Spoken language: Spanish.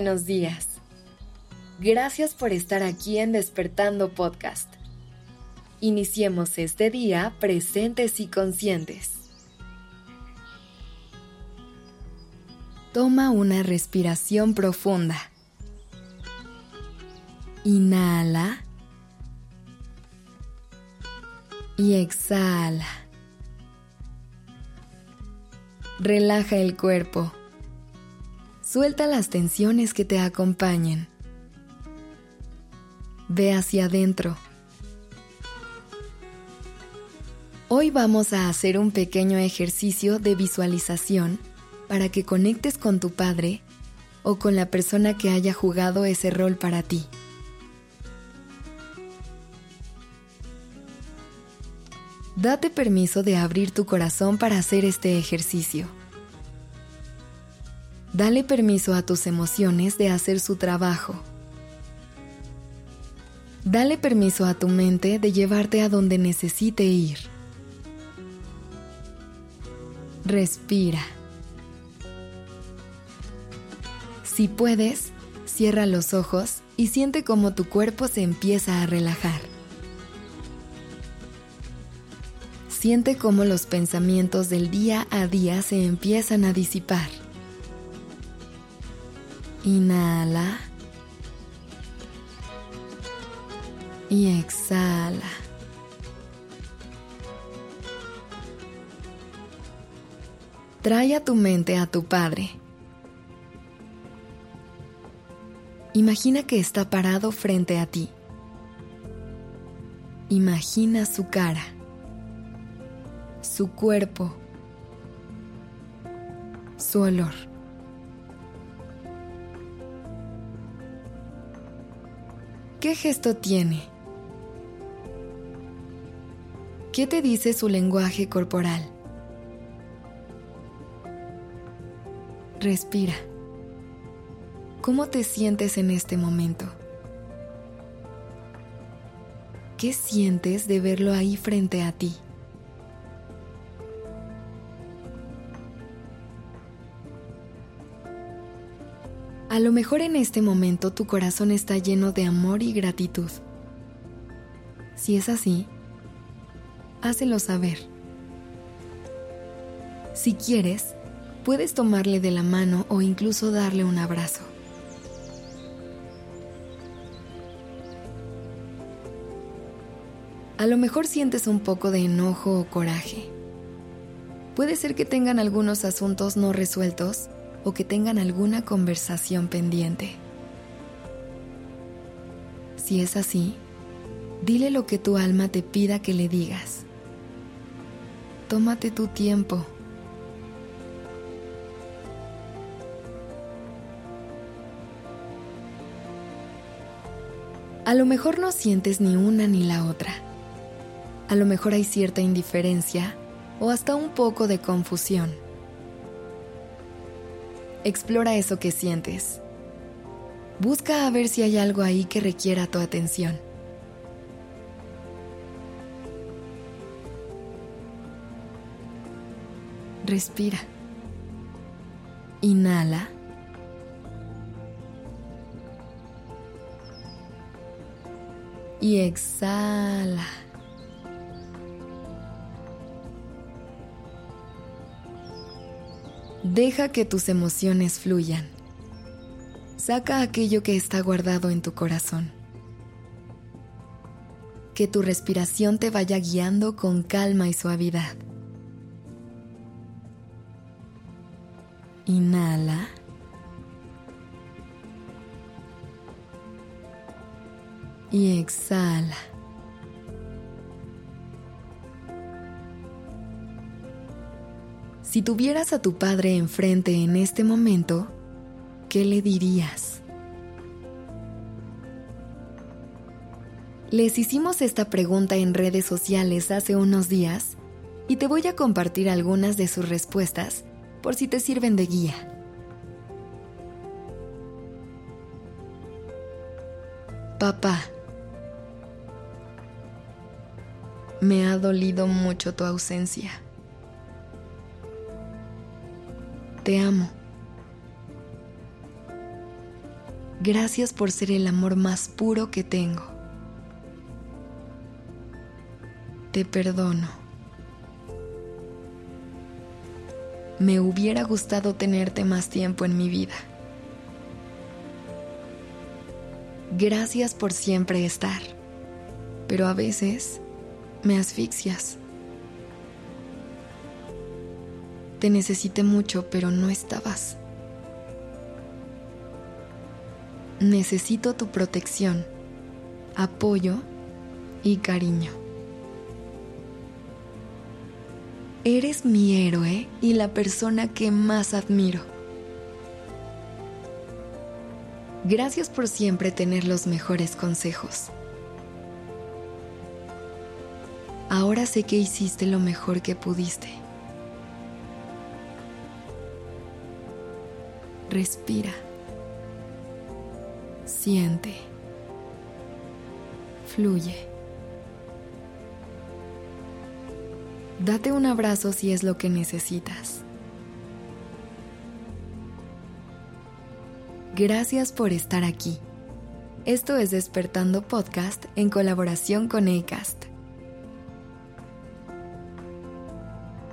buenos días. Gracias por estar aquí en Despertando Podcast. Iniciemos este día presentes y conscientes. Toma una respiración profunda. Inhala y exhala. Relaja el cuerpo. Suelta las tensiones que te acompañen. Ve hacia adentro. Hoy vamos a hacer un pequeño ejercicio de visualización para que conectes con tu padre o con la persona que haya jugado ese rol para ti. Date permiso de abrir tu corazón para hacer este ejercicio. Dale permiso a tus emociones de hacer su trabajo. Dale permiso a tu mente de llevarte a donde necesite ir. Respira. Si puedes, cierra los ojos y siente cómo tu cuerpo se empieza a relajar. Siente cómo los pensamientos del día a día se empiezan a disipar. Inhala. Y exhala. Trae a tu mente a tu Padre. Imagina que está parado frente a ti. Imagina su cara, su cuerpo, su olor. ¿Qué gesto tiene? ¿Qué te dice su lenguaje corporal? Respira. ¿Cómo te sientes en este momento? ¿Qué sientes de verlo ahí frente a ti? A lo mejor en este momento tu corazón está lleno de amor y gratitud. Si es así, hácelo saber. Si quieres, puedes tomarle de la mano o incluso darle un abrazo. A lo mejor sientes un poco de enojo o coraje. Puede ser que tengan algunos asuntos no resueltos o que tengan alguna conversación pendiente. Si es así, dile lo que tu alma te pida que le digas. Tómate tu tiempo. A lo mejor no sientes ni una ni la otra. A lo mejor hay cierta indiferencia o hasta un poco de confusión. Explora eso que sientes. Busca a ver si hay algo ahí que requiera tu atención. Respira. Inhala. Y exhala. Deja que tus emociones fluyan. Saca aquello que está guardado en tu corazón. Que tu respiración te vaya guiando con calma y suavidad. Inhala. Y exhala. Si tuvieras a tu padre enfrente en este momento, ¿qué le dirías? Les hicimos esta pregunta en redes sociales hace unos días y te voy a compartir algunas de sus respuestas por si te sirven de guía. Papá, me ha dolido mucho tu ausencia. Te amo. Gracias por ser el amor más puro que tengo. Te perdono. Me hubiera gustado tenerte más tiempo en mi vida. Gracias por siempre estar, pero a veces me asfixias. Te necesité mucho, pero no estabas. necesito tu protección, apoyo y cariño. Eres mi héroe y la persona que más admiro. Gracias por siempre tener los mejores consejos. Ahora sé que hiciste lo mejor que pudiste. Respira. Siente. Fluye. Date un abrazo si es lo que necesitas. Gracias por estar aquí. Esto es Despertando Podcast en colaboración con ACAST.